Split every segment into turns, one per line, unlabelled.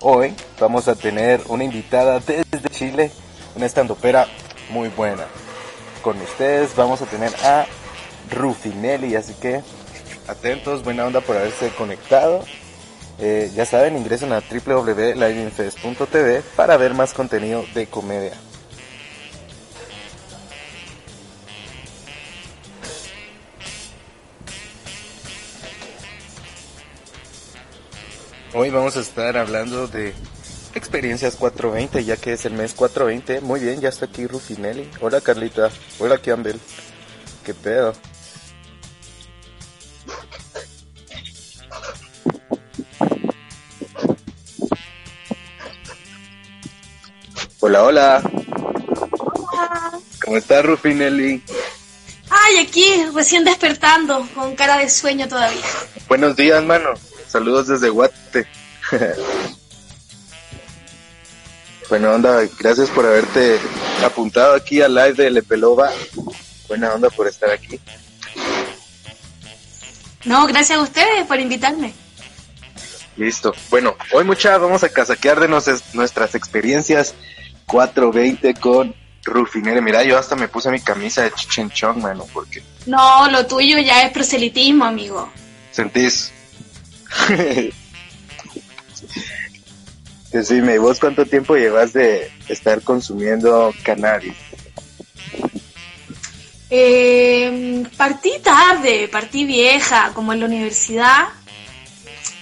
Hoy vamos a tener una invitada desde Chile, una estandopera muy buena. Con ustedes vamos a tener a Rufinelli, así que atentos, buena onda por haberse conectado. Eh, ya saben, ingresen a www.liveinfest.tv para ver más contenido de comedia. Hoy vamos a estar hablando de experiencias 420, ya que es el mes 420. Muy bien, ya está aquí Rufinelli. Hola Carlita. Hola Campbell. ¿Qué pedo? Hola, hola.
Hola.
¿Cómo estás Rufinelli?
Ay, aquí, recién despertando, con cara de sueño todavía.
Buenos días, mano. Saludos desde Guate. Buena onda, gracias por haberte apuntado aquí al live de Lepelova. Buena onda por estar aquí.
No, gracias a ustedes por invitarme.
Listo. Bueno, hoy mucha vamos a casaquear de nos- nuestras experiencias 420 con Rufinere. Mira, yo hasta me puse mi camisa de Chichen Chong, mano, porque
No, lo tuyo ya es proselitismo, amigo.
sentís. Decime, ¿vos cuánto tiempo llevas de estar consumiendo cannabis?
Eh, partí tarde, partí vieja, como en la universidad.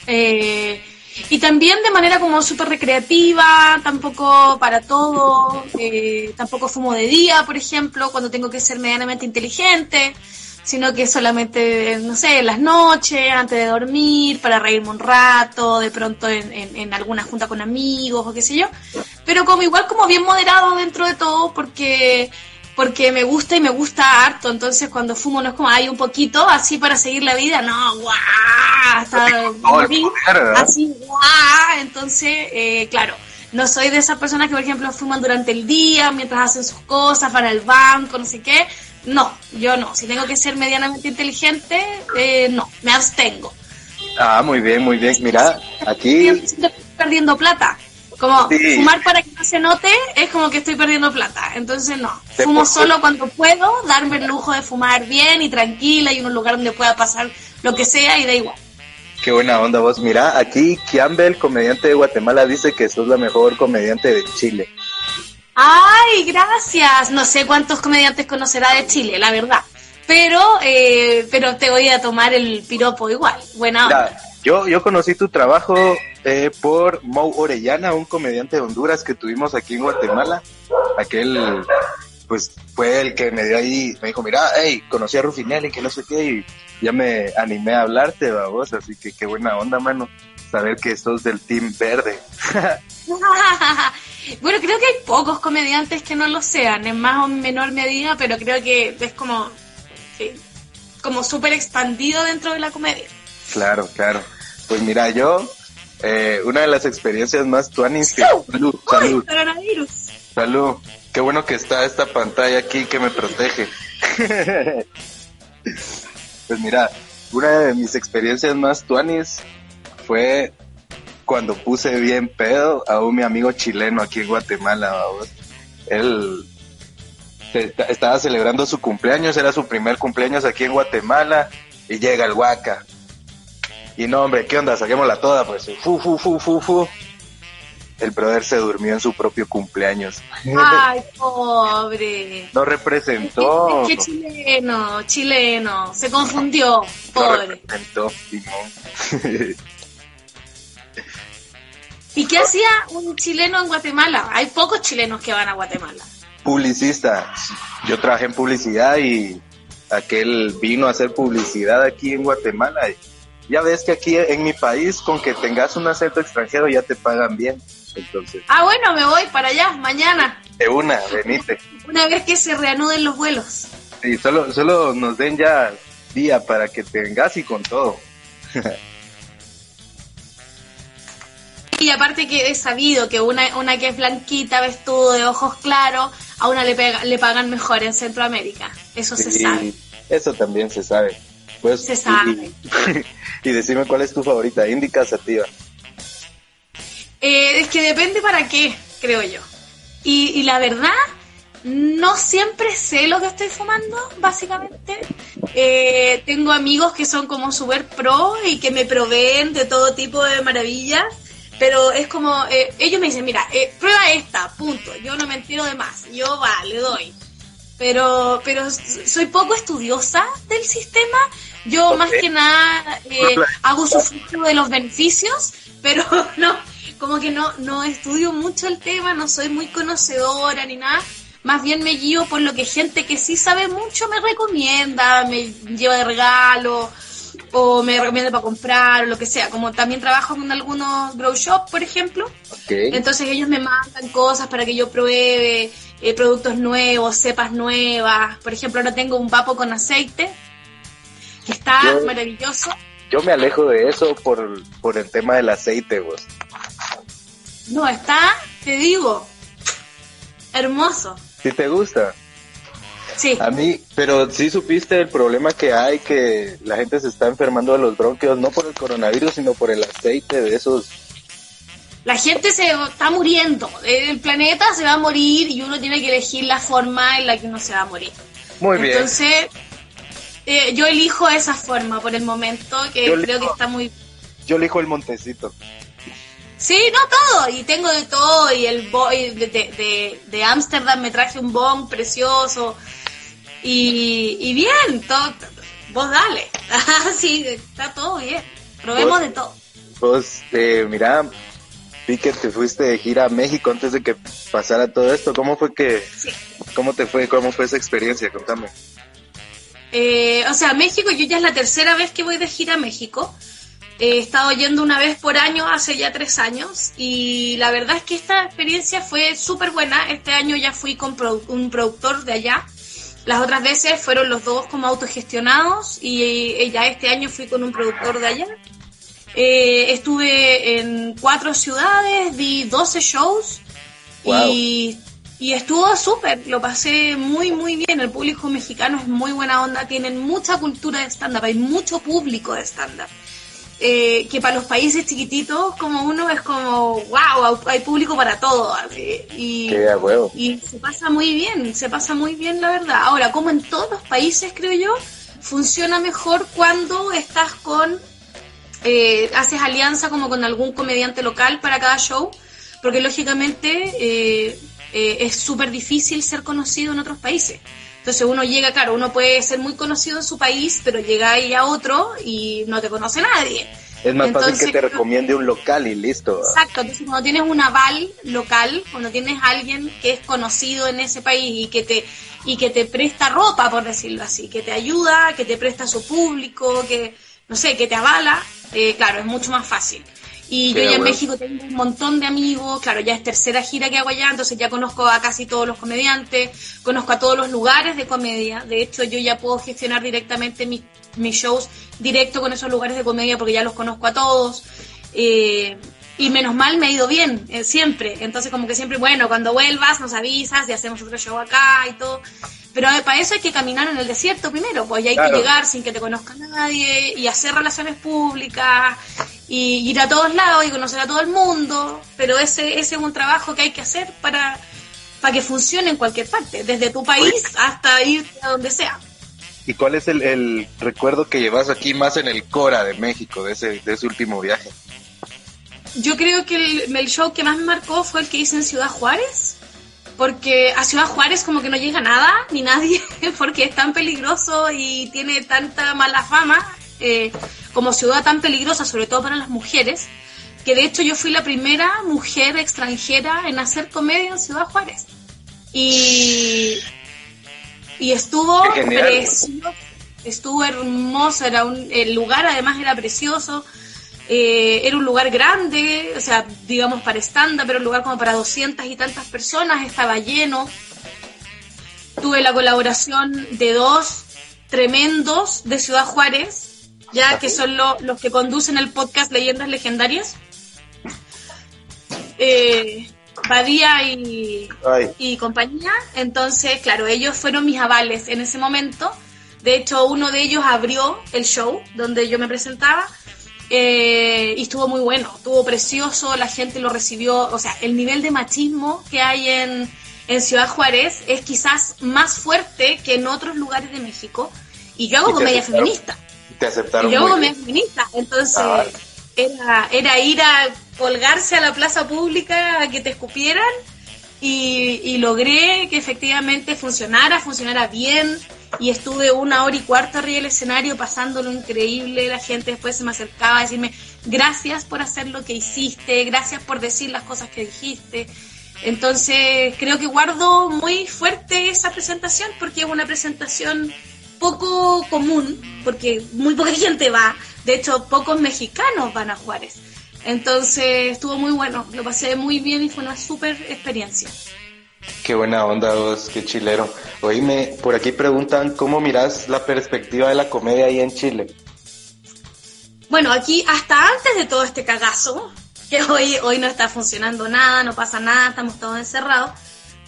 Eh, y también de manera como súper recreativa, tampoco para todo. eh, tampoco fumo de día, por ejemplo, cuando tengo que ser medianamente inteligente, sino que solamente, no sé, en las noches, antes de dormir, para reírme un rato, de pronto en, en- en alguna junta con amigos o qué sé yo. Pero como igual como bien moderado dentro de todo, porque porque me gusta y me gusta harto, entonces cuando fumo no es como hay un poquito así para seguir la vida, no, guau, hasta morir,
¿verdad?
así, guau, entonces, eh, claro, no soy de esas personas que por ejemplo fuman durante el día, mientras hacen sus cosas, van al banco, no sé qué, no, yo no, si tengo que ser medianamente inteligente, eh, no, me abstengo.
Ah, muy bien, muy bien. Mira, aquí
Siento que estoy perdiendo plata. Como
Sí.
fumar para que no se note es como que estoy perdiendo plata. Entonces no. Fumo solo cuando puedo, darme el lujo de fumar bien y tranquila y en un lugar donde pueda pasar lo que sea y da igual.
Qué buena onda vos. Mira, aquí Campbell, comediante de Guatemala, dice que sos la mejor comediante de Chile.
Ay, gracias. No sé cuántos comediantes conocerá de Chile, la verdad. Pero, eh, pero te voy a tomar el piropo igual. Buena onda.
Yo, yo conocí tu trabajo eh, por Mo Orellana, un comediante de Honduras que tuvimos aquí en Guatemala. Aquel, pues, fue el que me dio ahí, me dijo, mira, hey, conocí a Rufinelli, que no sé qué, y ya me animé a hablarte, vos, así que qué buena onda, mano, saber que sos del Team Verde.
bueno, creo que hay pocos comediantes que no lo sean, en más o menor medida, pero creo que es como, sí, como súper expandido dentro de la comedia.
Claro, claro. Pues mira, yo, eh, una de las experiencias más tuanis que... Salud,
¡Uy,
salud,
coronavirus!
salud. Qué bueno que está esta pantalla aquí que me protege. pues mira, una de mis experiencias más tuanis fue cuando puse bien pedo a un mi amigo chileno aquí en Guatemala, babos. Él estaba celebrando su cumpleaños, era su primer cumpleaños aquí en Guatemala y llega el Huaca. Y no, hombre, ¿qué onda? Saquémosla toda, pues. Fu, fu, fu, fu, fu. El brother se durmió en su propio cumpleaños.
¡Ay, pobre!
No representó.
Es que chileno, chileno, se confundió,
No
pobre.
representó, Simón.
¿Y qué hacía un chileno en Guatemala? Hay pocos chilenos que van a Guatemala.
Publicista. Yo trabajé en publicidad y aquel vino a hacer publicidad aquí en Guatemala. Y ya ves que aquí en mi país, con que tengas un acento extranjero, ya te pagan bien. Entonces,
Ah, bueno, me voy para allá mañana,
de una, venite.
una vez que se reanuden los vuelos.
Y solo, solo nos den ya día para que tengas y con todo.
Y aparte que es sabido que una, una que es blanquita, vestudo, de ojos claros, a una le, pega- le pagan mejor en Centroamérica. Eso se sabe.
Eso también se sabe. Pues,
Se sabe.
Y, y decime cuál es tu favorita, Indica Sativa.
Eh, es que depende para qué, creo yo. Y, y la verdad, no siempre sé lo que estoy fumando, básicamente. Eh, tengo amigos que son como super pro y que me proveen de todo tipo de maravillas, pero es como, eh, ellos me dicen, mira, eh, prueba esta, punto. Yo no me entero de más, yo va, le doy. Pero, pero soy poco estudiosa del sistema. Yo más que nada eh, hago sufrir de los beneficios, pero no, como que no, no estudio mucho el tema, no soy muy conocedora ni nada más bien me guío por lo que gente que sí sabe mucho me recomienda, me lleva de regalo o me recomienda para comprar o lo que sea. Como también trabajo con algunos grow shop, por ejemplo. Entonces ellos me mandan cosas para que yo pruebe eh, productos nuevos, cepas nuevas. Por ejemplo, ahora tengo un vapo con aceite que está maravilloso.
Yo me alejo de eso por, por el tema del aceite, vos.
No, está, te digo, hermoso.
¿Sí te gusta?
Sí.
A mí, pero sí supiste el problema que hay, que la gente se está enfermando de los bronquios, no por el coronavirus, sino por el aceite de esos.
La gente se está muriendo, el planeta se va a morir y uno tiene que elegir la forma en la que uno se va a morir.
Muy bien.
Entonces, eh, yo elijo esa forma por el momento, que creo que está muy...
Yo elijo el montecito.
Sí, no todo, y tengo de todo, y el de Ámsterdam de, me traje un bong precioso, y, bien, todo, vos dale, sí, está todo bien, probemos de todo.
Vos, eh, mira, vi que te fuiste de gira a México antes de que pasara todo esto, ¿cómo fue que, cómo te fue, cómo fue esa experiencia? Contame.
Eh, o sea, México, yo ya es la tercera vez que voy de gira a México, He estado yendo una vez por año hace ya tres años y la verdad es que esta experiencia fue súper buena. Este año ya fui con un productor de allá. Las otras veces fueron los dos como autogestionados y ya este año fui con un productor de allá. Eh, estuve en cuatro ciudades, di 12 shows y, y, estuvo súper, lo pasé muy muy bien. El público mexicano es muy buena onda, tienen mucha cultura de stand-up, hay mucho público de stand-up. Eh, que para los países chiquititos como uno es como, wow, hay público para todo. y, y se pasa muy bien, se pasa muy bien la verdad. Ahora, como en todos los países, creo yo, funciona mejor cuando estás con, eh, haces alianza como con algún comediante local para cada show, porque lógicamente eh, es súper difícil ser conocido en otros países. Entonces uno llega, claro, uno puede ser muy conocido en su país, pero llega ahí a otro y no te conoce nadie.
Es más fácil que te recomiende un local y listo.
Exacto, entonces cuando tienes un aval local, cuando tienes alguien que es conocido en ese país y que te y que te presta ropa, por decirlo así, que te ayuda, que te presta su público, que no sé, que te avala, eh, claro, es mucho más fácil. Y yo ya en México tengo un montón de amigos, claro, ya es tercera gira que hago allá, entonces ya conozco a casi todos los comediantes, conozco a todos los lugares de comedia, de hecho yo ya puedo gestionar directamente mis, mis shows directo con esos lugares de comedia porque ya los conozco a todos. Eh, y menos mal me ha ido bien, eh, siempre. Entonces como que siempre, bueno, cuando vuelvas nos avisas y hacemos otro show acá y todo. Pero eh, para eso hay que caminar en el desierto primero, pues ya hay que llegar sin que te conozca nadie y hacer relaciones públicas y ir a todos lados y conocer a todo el mundo, pero ese, ese es un trabajo que hay que hacer para, para que funcione en cualquier parte, desde tu país hasta ir a donde sea.
¿Y cuál es el, recuerdo que llevas aquí más en el Cora de México, de ese, de ese último viaje?
Yo creo que el, el show que más me marcó fue el que hice en Ciudad Juárez porque a Ciudad Juárez como que no llega nada ni nadie porque es tan peligroso y tiene tanta mala fama eh, como ciudad tan peligrosa, sobre todo para las mujeres, que de hecho yo fui la primera mujer extranjera en hacer comedia en Ciudad Juárez. Y, y estuvo precioso, estuvo hermoso, era un, el lugar además era precioso. Eh, era un lugar grande, o sea, digamos para estándar, pero un lugar como para doscientas y tantas personas, estaba lleno. Tuve la colaboración de dos tremendos de Ciudad Juárez, ya que son los que conducen el podcast Leyendas Legendarias. Eh, Badía y, y compañía. Entonces, claro, ellos fueron mis avales en ese momento. De hecho, uno de ellos abrió el show donde yo me presentaba eh, y estuvo muy bueno, estuvo precioso, la gente lo recibió, o sea, el nivel de machismo que hay en, en Ciudad Juárez es quizás más fuerte que en otros lugares de México, y yo hago comedia feminista.
Te aceptaron.
Y yo hago comedia feminista, entonces ah. era, era ir a colgarse a la plaza pública a que te escupieran y, logré que efectivamente funcionara, funcionara bien y estuve una hora y cuarto arriba del escenario pasándolo increíble, la gente después se me acercaba a decirme gracias por hacer lo que hiciste, gracias por decir las cosas que dijiste. Entonces creo que guardo muy fuerte esa presentación porque es una presentación poco común, porque muy poca gente va, de hecho pocos mexicanos van a Juárez. Entonces estuvo muy bueno, lo pasé muy bien y fue una súper experiencia.
Qué buena onda vos, qué chilero. Oíme, por aquí preguntan cómo miras la perspectiva de la comedia ahí en Chile.
Bueno, aquí hasta antes de todo este cagazo, que hoy, hoy no está funcionando nada, no pasa nada, estamos todos encerrados,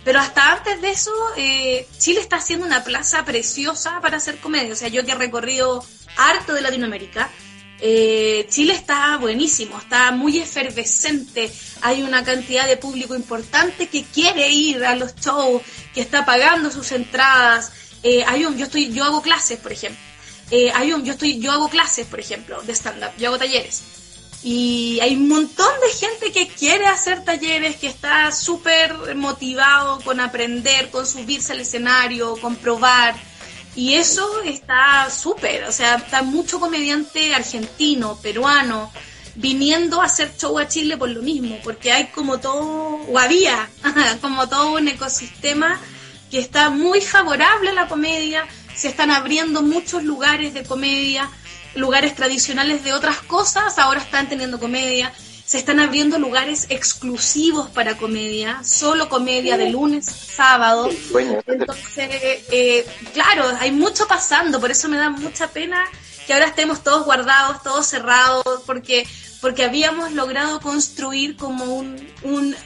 pero hasta antes de eso, eh, Chile está haciendo una plaza preciosa para hacer comedia. O sea, yo que he recorrido harto de Latinoamérica, eh, Chile está buenísimo, está muy efervescente, hay una cantidad de público importante que quiere ir a los shows, que está pagando sus entradas. Eh, hay un, yo estoy, yo hago clases, por ejemplo. Eh, hay un, yo estoy, yo hago clases, por ejemplo, de stand-up, yo hago talleres. Y hay un montón de gente que quiere hacer talleres, que está súper motivado con aprender, con subirse al escenario, con probar. Y eso está súper, o sea, está mucho comediante argentino, peruano, viniendo a hacer show a Chile por lo mismo, porque hay como todo, o había, como todo un ecosistema que está muy favorable a la comedia, se están abriendo muchos lugares de comedia, lugares tradicionales de otras cosas, ahora están teniendo comedia, se están abriendo lugares exclusivos para comedia, solo comedia de lunes a sábado. Entonces, eh, claro, hay mucho pasando, por eso me da mucha pena que ahora estemos todos guardados, todos cerrados, porque, porque habíamos logrado construir como un, un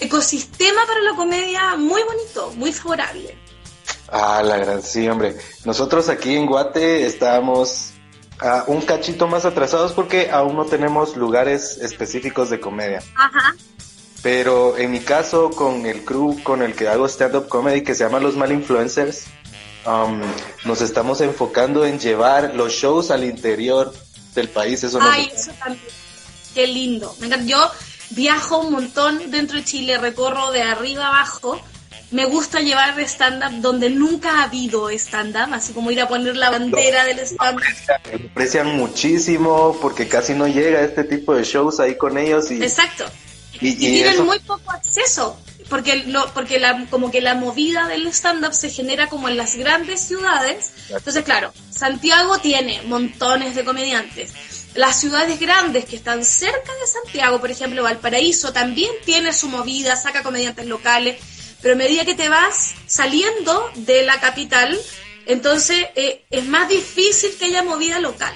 ecosistema para la comedia muy bonito, muy favorable.
Ah, la gran, sí, hombre. Nosotros aquí en Guate estábamos un cachito más atrasados porque aún no tenemos lugares específicos de comedia.
Ajá.
Pero en mi caso, con el crew con el que hago stand-up comedy, que se llama Los Mal Influencers, um, nos estamos enfocando en llevar los shows al interior del país. Eso
Ay, eso también. Qué lindo. Yo viajo un montón dentro de Chile, recorro de arriba abajo me gusta llevar stand-up donde nunca ha habido stand-up, así como ir a poner la bandera del stand-up.
Aprecian muchísimo porque casi no llega este tipo de shows ahí con ellos. Y,
Exacto. Y, tienen muy poco acceso, porque, lo, porque la, como que la movida del stand-up se genera como en las grandes ciudades. Entonces, claro, Santiago tiene montones de comediantes. Las ciudades grandes que están cerca de Santiago, por ejemplo, Valparaíso, también tiene su movida, saca comediantes locales pero a medida que te vas saliendo de la capital, entonces eh, es más difícil que haya movida local.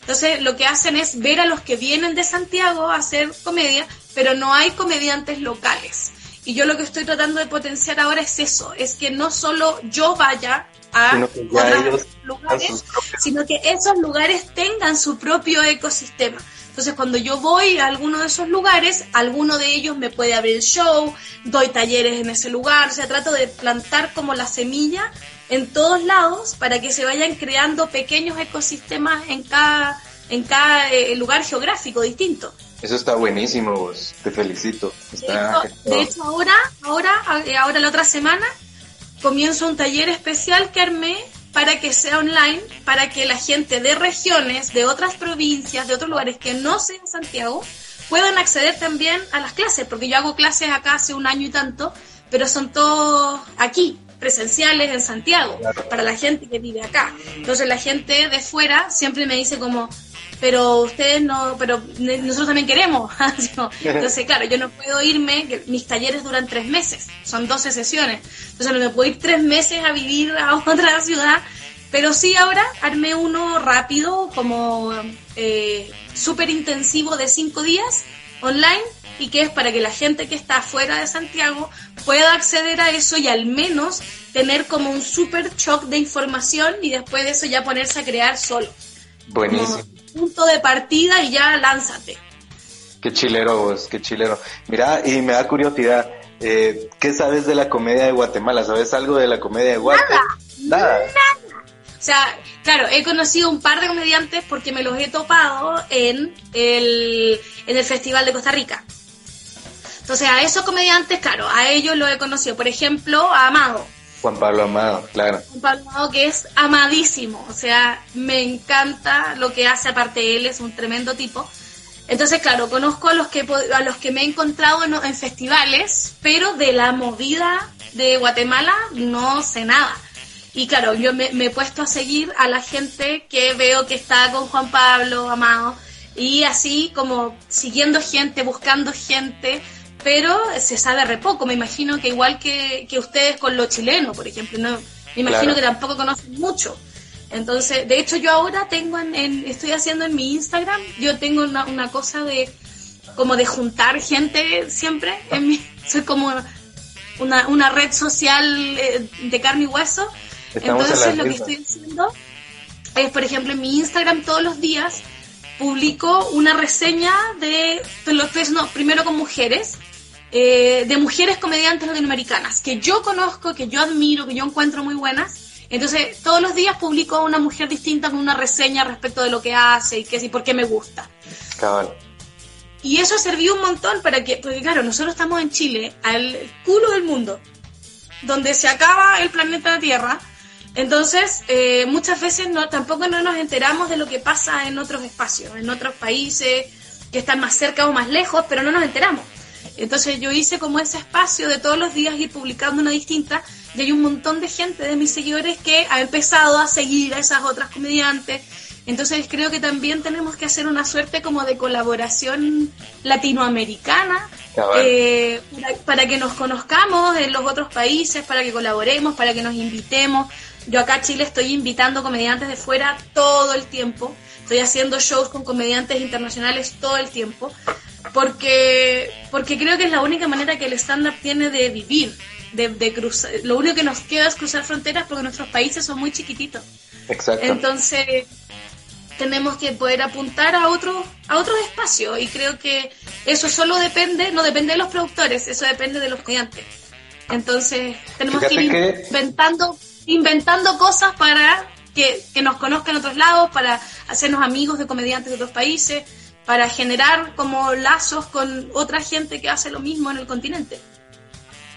Entonces lo que hacen es ver a los que vienen de Santiago a hacer comedia, pero no hay comediantes locales. Y yo lo que estoy tratando de potenciar ahora es eso, es que no solo yo vaya a otros lugares, sino que esos lugares tengan su propio ecosistema. Entonces, cuando yo voy a alguno de esos lugares, alguno de ellos me puede abrir el show, doy talleres en ese lugar, o sea, trato de plantar como la semilla en todos lados para que se vayan creando pequeños ecosistemas en cada, en cada eh, lugar geográfico distinto.
Eso está buenísimo, vos. te felicito.
de, hecho, ahora, ahora, eh, ahora la otra semana, comienzo un taller especial que armé para que sea online, para que la gente de regiones, de otras provincias, de otros lugares que no sean Santiago, puedan acceder también a las clases, porque yo hago clases acá hace un año y tanto, pero son todos aquí, presenciales en Santiago, para la gente que vive acá. Entonces la gente de fuera siempre me dice como, pero ustedes no, pero nosotros también queremos. Entonces, claro, yo no puedo irme, mis talleres duran tres meses, son 12 sesiones. Entonces, no me puedo ir tres meses a vivir a otra ciudad, pero sí ahora armé uno rápido, como eh, súper intensivo de cinco días online y que es para que la gente que está fuera de Santiago pueda acceder a eso y al menos tener como un super shock de información y después de eso ya ponerse a crear solo.
Buenísimo
punto de partida y ya lánzate.
Qué chilero vos, qué chilero. Mira, y me da curiosidad, eh, ¿qué sabes de la comedia de Guatemala? ¿Sabes algo de la comedia de Guatemala?
Nada. Nada. O sea, claro, he conocido un par de comediantes porque me los he topado en el, en el Festival de Costa Rica. Entonces, a esos comediantes, claro, a ellos los he conocido. Por ejemplo, a Amado.
Juan Pablo Amado, claro.
Juan Pablo Amado, que es amadísimo. O sea, me encanta lo que hace, aparte él es un tremendo tipo. Entonces, claro, conozco a los que a los que me he encontrado en, festivales, pero de la movida de Guatemala no sé nada. Y claro, yo me, he puesto a seguir a la gente que veo que está con Juan Pablo, Amado, y así como siguiendo gente, buscando gente, pero se sabe re poco. Me imagino que igual que, ustedes con lo chileno, por ejemplo, no me imagino que tampoco conocen mucho. Entonces, de hecho yo ahora tengo en, estoy haciendo en mi Instagram, yo tengo una, una, cosa de como de juntar gente siempre, en mi, soy como una, una red social eh, de carne y hueso. Entonces lo que estoy haciendo es, por ejemplo, en mi Instagram todos los días publico una reseña de, lo estoy haciendo primero con mujeres, eh, de mujeres comediantes latinoamericanas, que yo conozco, que yo admiro, que yo encuentro muy buenas entonces, todos los días publico a una mujer distinta con una reseña respecto de lo que hace y, qué, y por qué me gusta. Y eso sirvió un montón para que, porque claro, nosotros estamos en Chile, al culo del mundo, donde se acaba el planeta Tierra. Entonces, eh, muchas veces no, tampoco no nos enteramos de lo que pasa en otros espacios, en otros países que están más cerca o más lejos, pero no nos enteramos. Entonces yo hice como ese espacio de todos los días ir publicando una distinta y hay un montón de gente de mis seguidores que ha empezado a seguir a esas otras comediantes. Entonces creo que también tenemos que hacer una suerte como de colaboración latinoamericana eh, para, que nos conozcamos en los otros países, para que colaboremos, para que nos invitemos. Yo acá a Chile estoy invitando comediantes de fuera todo el tiempo. Estoy haciendo shows con comediantes internacionales todo el tiempo porque, porque creo que es la única manera que el stand-up tiene de vivir, de, de cruzar. Lo único que nos queda es cruzar fronteras porque nuestros países son muy chiquititos.
Exacto.
Entonces, tenemos que poder apuntar a otros a otros espacios y creo que eso solo depende, no depende de los productores, eso depende de los estudiantes. Entonces, tenemos que ir inventando, inventando cosas para que, que nos conozcan otros lados, para hacernos amigos de comediantes de otros países para generar como lazos con otra gente que hace lo mismo en el continente.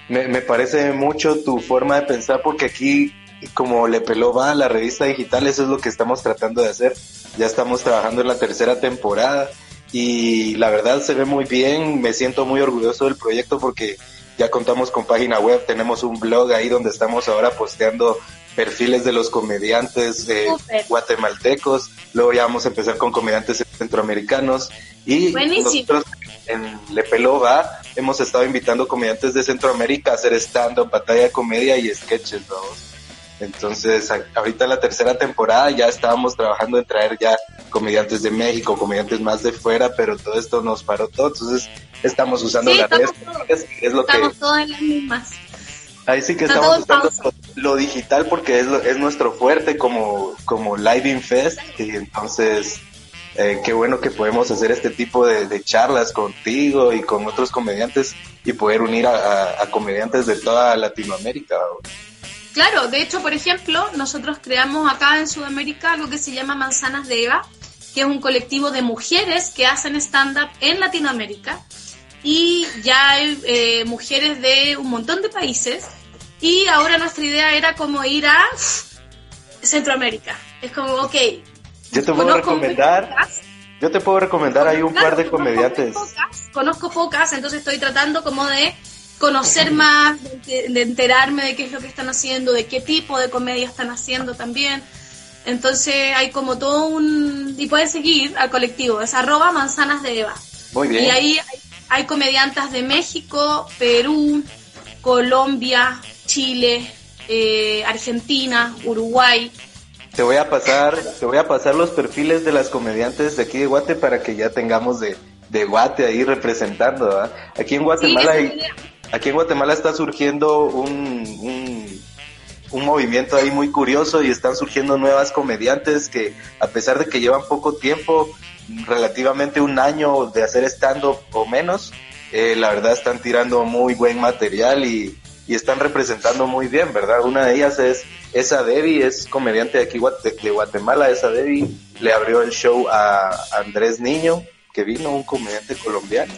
Me, me parece mucho tu forma de pensar porque aquí, como le peló va a la revista digital, eso es lo que estamos tratando de hacer. Ya estamos trabajando en la tercera temporada y la verdad se ve muy bien, me siento muy orgulloso del proyecto porque ya contamos con página web, tenemos un blog ahí donde estamos ahora posteando perfiles de los comediantes guatemaltecos, luego ya vamos a empezar con comediantes centroamericanos y nosotros en Lepelova hemos estado invitando comediantes de Centroamérica a hacer stand-up, batalla de comedia y sketches, Entonces, ahorita en la tercera temporada ya estábamos trabajando en traer ya comediantes de México, comediantes más de fuera, pero todo esto nos paró todo, entonces estamos usando las redes,
es lo estamos todos en las mismas.
Ahí sí que estamos usando lo, digital porque es, es nuestro fuerte como, como Live in Fest y entonces eh, qué bueno que podemos hacer este tipo de, charlas contigo y con otros comediantes y poder unir a, comediantes de toda Latinoamérica.
Claro, de hecho, por ejemplo, nosotros creamos acá en Sudamérica algo que se llama Manzanas de Eva, que es un colectivo de mujeres que hacen stand-up en Latinoamérica y ya hay eh, mujeres de un montón de países y ahora nuestra idea era como ir a Centroamérica. Es como, ok.
Yo te puedo recomendar. Yo te puedo recomendar ahí un par de comediantes.
conozco pocas, entonces estoy tratando como de conocer más, de, enterarme de qué es lo que están haciendo, de qué tipo de comedia están haciendo también. Entonces hay como todo un... Y puedes seguir al colectivo, es arroba manzanas de Eva.
Muy bien.
Y ahí hay, hay comediantas de México, Perú, Colombia, Chile, eh, Argentina, Uruguay.
Te voy a pasar, te voy a pasar los perfiles de las comediantes de aquí de Guate para que ya tengamos de, de Guate ahí representando. Aquí en Guatemala aquí en Guatemala está surgiendo un, un movimiento ahí muy curioso y están surgiendo nuevas comediantes que a pesar de que llevan poco tiempo, relativamente un año de hacer stand-up o menos, eh, la verdad están tirando muy buen material y, y, están representando muy bien, ¿verdad? Una de ellas es esa Debbie, es comediante de aquí de Guatemala, esa Debbie le abrió el show a Andrés Niño, que vino, un comediante colombiano.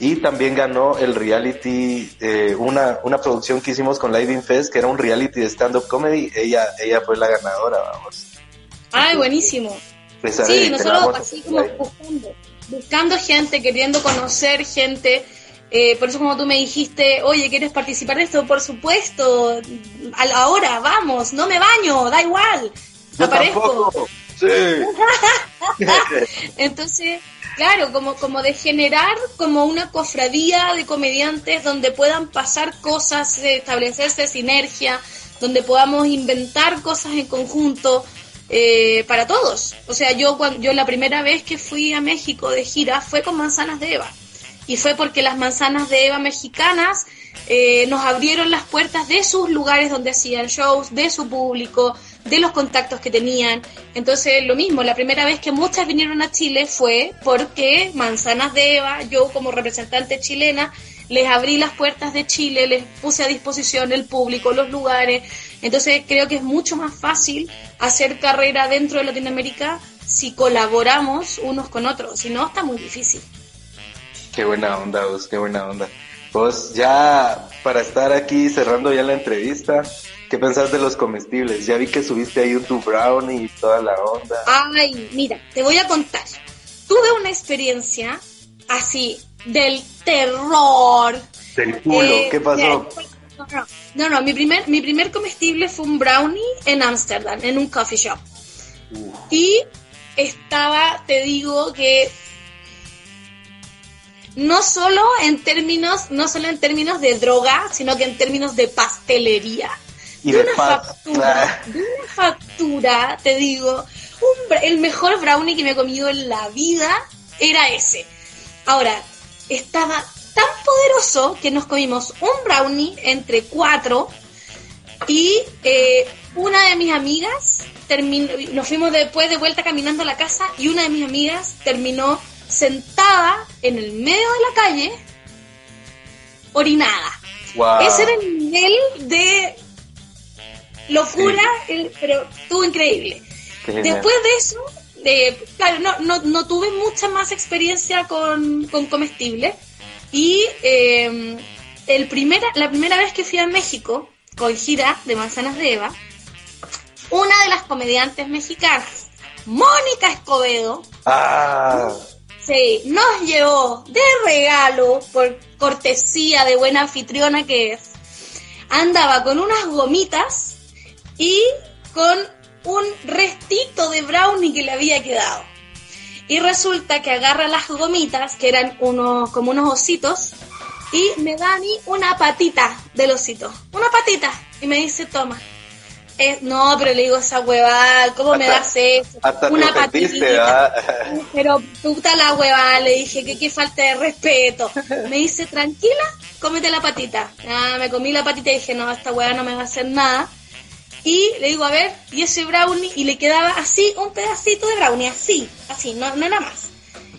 Y también ganó el reality, eh, una, una producción que hicimos con Live Fest, que era un reality de stand-up comedy. Ella, ella fue la ganadora, vamos.
Ay, buenísimo. sí, nosotros así como buscando, buscando gente, queriendo conocer gente. Eh, por eso como tú me dijiste, oye, ¿quieres participar de esto? Por supuesto, ahora, vamos, no me baño, da igual, aparezco. Sí. Entonces, Claro, como, como de generar como una cofradía de comediantes donde puedan pasar cosas, establecerse sinergia, donde podamos inventar cosas en conjunto eh, para todos. O sea, yo, cuando, yo la primera vez que fui a México de gira fue con Manzanas de Eva. Y fue porque las Manzanas de Eva mexicanas eh, nos abrieron las puertas de sus lugares donde hacían shows, de su público, de los contactos que tenían. Entonces, lo mismo, la primera vez que muchas vinieron a Chile fue porque Manzanas de Eva, yo como representante chilena, les abrí las puertas de Chile, les puse a disposición el público, los lugares. Entonces, creo que es mucho más fácil hacer carrera dentro de Latinoamérica si colaboramos unos con otros. Si no, está muy difícil.
Qué buena onda, vos, qué buena onda. Pues ya para estar aquí cerrando ya la entrevista, ¿Qué pensás de los comestibles? Ya vi que subiste ahí un brownie y toda la onda.
Ay, mira, te voy a contar. Tuve una experiencia así del terror.
Del culo, eh, ¿qué pasó?
no, no, mi primer, mi primer comestible fue un brownie en Ámsterdam, en un coffee shop. Y estaba, te digo que no solo en términos, no solo en términos de droga, sino que en términos de pastelería de, una factura, de una factura, te digo, el mejor brownie que me he comido en la vida era ese. Ahora, estaba tan poderoso que nos comimos un brownie entre cuatro y eh, una de mis amigas terminó, nos fuimos después de vuelta caminando a la casa y una de mis amigas terminó sentada en el medio de la calle orinada. Ese era el nivel de locura, pero estuvo increíble. Después de eso, claro, no, no, no, tuve mucha más experiencia con, con comestibles. Y em, el primera, la primera vez que fui a México con gira de Manzanas de Eva, una de las comediantes mexicanas, Mónica Escobedo,
ah.
Sí, nos llevó de regalo, por cortesía de buena anfitriona que es, andaba con unas gomitas y con un restito de brownie que le había quedado. Y resulta que agarra las gomitas, que eran unos, como unos ositos, y me da a mí una patita del osito. Una patita. Y me dice, toma. Eh, no, pero le digo esa huevada, ¿cómo me das eso? una patita. Pero puta la huevada, le dije que qué falta de respeto. Me dice, tranquila, cómete la patita. Ah, me comí la patita y dije, no, esta huevada no me va a hacer nada. Y le digo, a ver, y ese brownie, y le quedaba así, un pedacito de brownie, así, así, no, no nada más.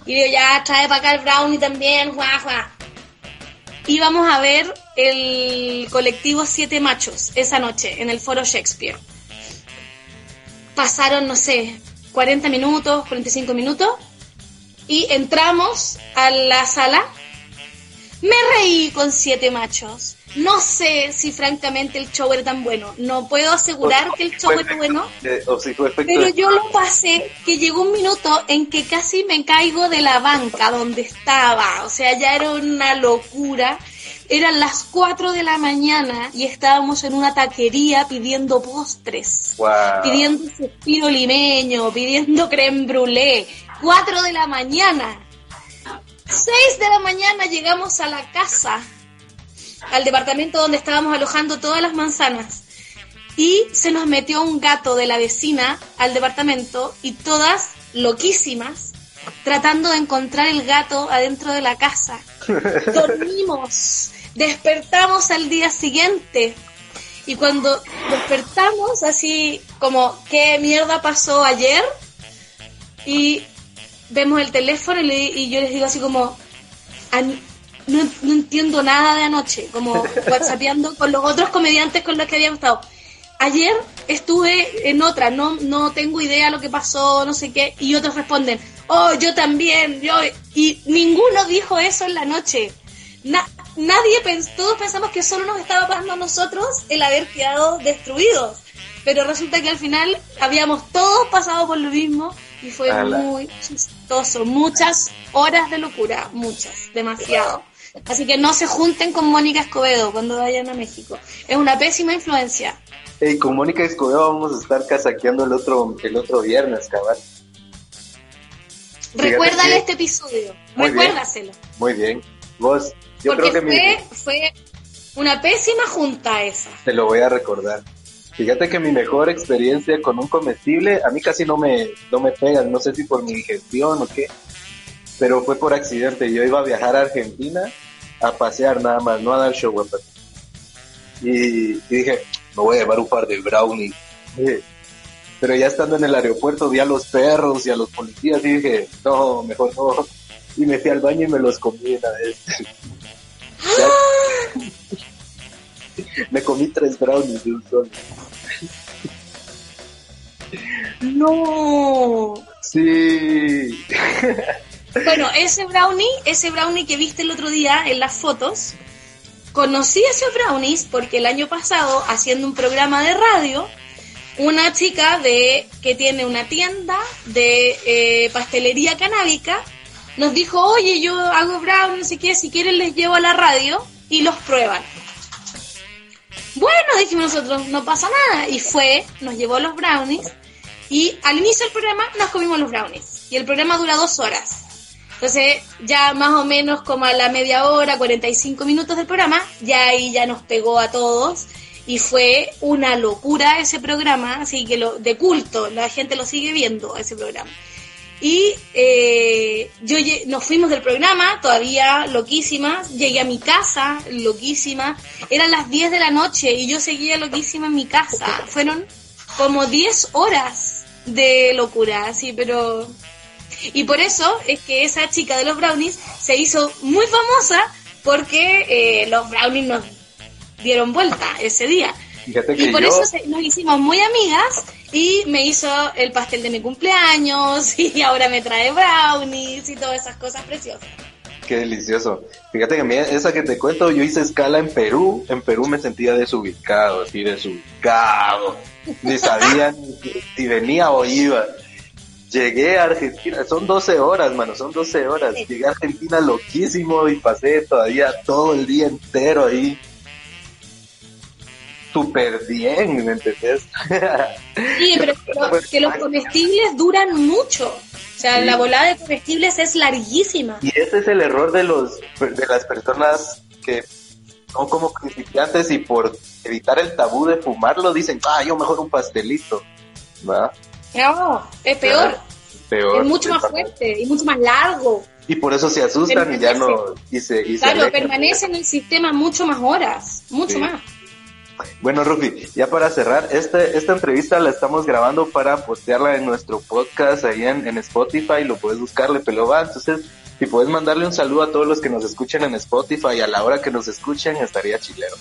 Y le digo, ya, trae para acá el brownie también, guau, guau. Y vamos a ver el colectivo Siete Machos esa noche en el Foro Shakespeare. Pasaron, no sé, 40 minutos, 45 minutos, y entramos a la sala. Me reí con Siete Machos no sé si francamente el show era tan bueno. No puedo asegurar que el show era bueno. pero yo lo pasé que llegó un minuto en que casi me caigo de la banca donde estaba. O sea, ya era una locura. Eran las 4 de la mañana y estábamos en una taquería pidiendo postres. Pidiendo suspiro limeño, pidiendo creme brûlée. 4 de la mañana. 6 de la mañana llegamos a la casa al departamento donde estábamos alojando todas las manzanas. Y se nos metió un gato de la vecina al departamento y todas loquísimas tratando de encontrar el gato adentro de la casa. Dormimos, despertamos al día siguiente Y cuando despertamos, así como, ¿qué mierda pasó ayer? Y vemos el teléfono y, yo les digo así como, no, no, entiendo nada de anoche, como whatsappeando con los otros comediantes con los que habíamos estado. Ayer estuve en otra, no, no tengo idea lo que pasó, no sé qué, y otros responden, oh, yo también, yo, y ninguno dijo eso en la noche. Nadie, pensó, todos pensamos que solo nos estaba pasando a nosotros el haber quedado destruidos, pero resulta que al final habíamos todos pasado por lo mismo y fue muy chistoso, muchas horas de locura, muchas, demasiado. Así que no se junten con Mónica Escobedo cuando vayan a México. Es una pésima influencia.
Y con Mónica Escobedo vamos a estar casaqueando el otro, el otro viernes, cabal.
Recuérdale este episodio, recuérdaselo.
muy bien. Vos,
yo creo que fue, fue una pésima junta esa.
Te lo voy a recordar. Fíjate que mi mejor experiencia con un comestible, a mí casi no me, no me pegan, no sé si por mi digestión o qué, pero fue por accidente. Yo iba a viajar a Argentina a pasear nada más, no a dar show. Y, y dije, me voy a llevar un par de brownies. Pero ya estando en el aeropuerto vi a los perros y a los policías y dije, no, mejor no. Y me fui al baño y me los comí una vez. me comí tres brownies de un solo.
No.
Sí.
Bueno, ese brownie, ese brownie que viste el otro día en las fotos, conocí esos brownies porque el año pasado, haciendo un programa de radio, una chica de que tiene una tienda de eh, pastelería canábica nos dijo, oye, yo hago brownies, no sé qué, si quieren les llevo a la radio y los prueban. Bueno, dijimos nosotros, no pasa nada. Y fue, nos llevó los brownies y al inicio del programa nos comimos los brownies. Y el programa dura dos horas. Entonces, ya más o menos como a la media hora, 45 minutos del programa, ya ahí ya nos pegó a todos y fue una locura ese programa, así que lo de culto, la gente lo sigue viendo ese programa. Y eh, yo nos fuimos del programa, todavía loquísimas, llegué a mi casa, loquísima, eran las 10 de la noche y yo seguía loquísima en mi casa. Fueron como 10 horas de locura, así, pero y por eso es que esa chica de los brownies se hizo muy famosa porque eh, los brownies nos dieron vuelta ese día. y por eso nos hicimos muy amigas y me hizo el pastel de mi cumpleaños y ahora me trae brownies y todas esas cosas preciosas.
Qué delicioso. Fíjate que a mí, esa que te cuento, yo hice escala en Perú. En Perú me sentía desubicado, así desubicado. Ni sabía si venía o iba. Llegué a Argentina, son 12 horas, mano, son 12 horas. Llegué a Argentina loquísimo y pasé todavía todo el día entero ahí. Súper bien, ¿me entendés?
Sí, pero que los comestibles duran mucho. O sea, la volada de comestibles es larguísima.
Y ese es el error de los de las personas que son como principiantes y por evitar el tabú de fumarlo dicen, ah, yo mejor un pastelito, ¿verdad?
No, es peor. Es mucho más fuerte y mucho más largo.
Y por eso se asustan y ya no. Y se,
claro, permanece en el sistema mucho más horas, mucho más.
Bueno, Rufi, ya para cerrar, este, esta entrevista la estamos grabando para postearla en nuestro podcast ahí en, en Spotify, lo puedes buscarle, pero va, entonces, si puedes mandarle un saludo a todos los que nos escuchen en Spotify a la hora que nos escuchen, estaría chilero.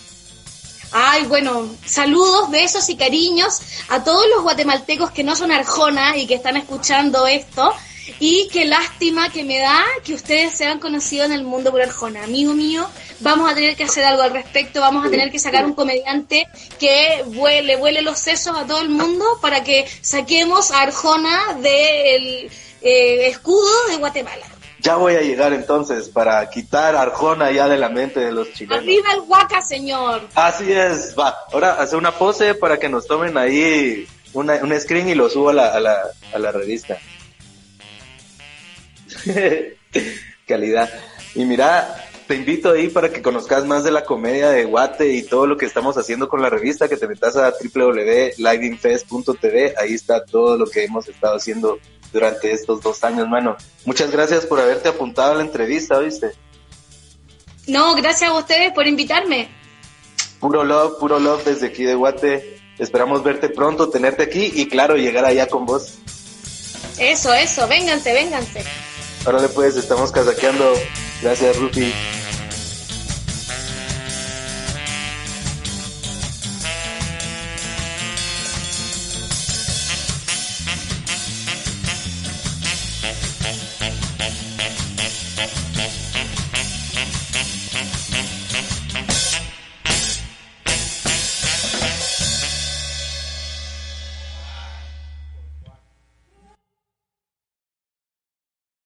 Ay, bueno, saludos, besos y cariños a todos los guatemaltecos que no son Arjona y que están escuchando esto. Y qué lástima que me da que ustedes sean conocidos en el mundo por Arjona. Amigo mío, vamos a tener que hacer algo al respecto, vamos a tener que sacar un comediante que vuele, vuele los sesos a todo el mundo para que saquemos a Arjona del eh, escudo de Guatemala.
Ya voy a llegar entonces para quitar Arjona ya de la mente de los chilenos.
Arriba el Huaca, señor.
Así es, va. Ahora hace una pose para que nos tomen ahí una, un screen y lo subo a la, a la, a la revista. Calidad. Y mira, te invito ahí para que conozcas más de la comedia de Guate y todo lo que estamos haciendo con la revista, que te metas a www.livingfest.tv, ahí está todo lo que hemos estado haciendo durante estos dos años, mano. Muchas gracias por haberte apuntado a la entrevista, ¿viste?
No, gracias a ustedes por invitarme.
puro love, puro love desde aquí de Guate. Esperamos verte pronto, tenerte aquí y claro, llegar allá con vos.
Eso, eso, vénganse, vénganse.
Ahora pues, estamos casaqueando. Gracias, Rufi.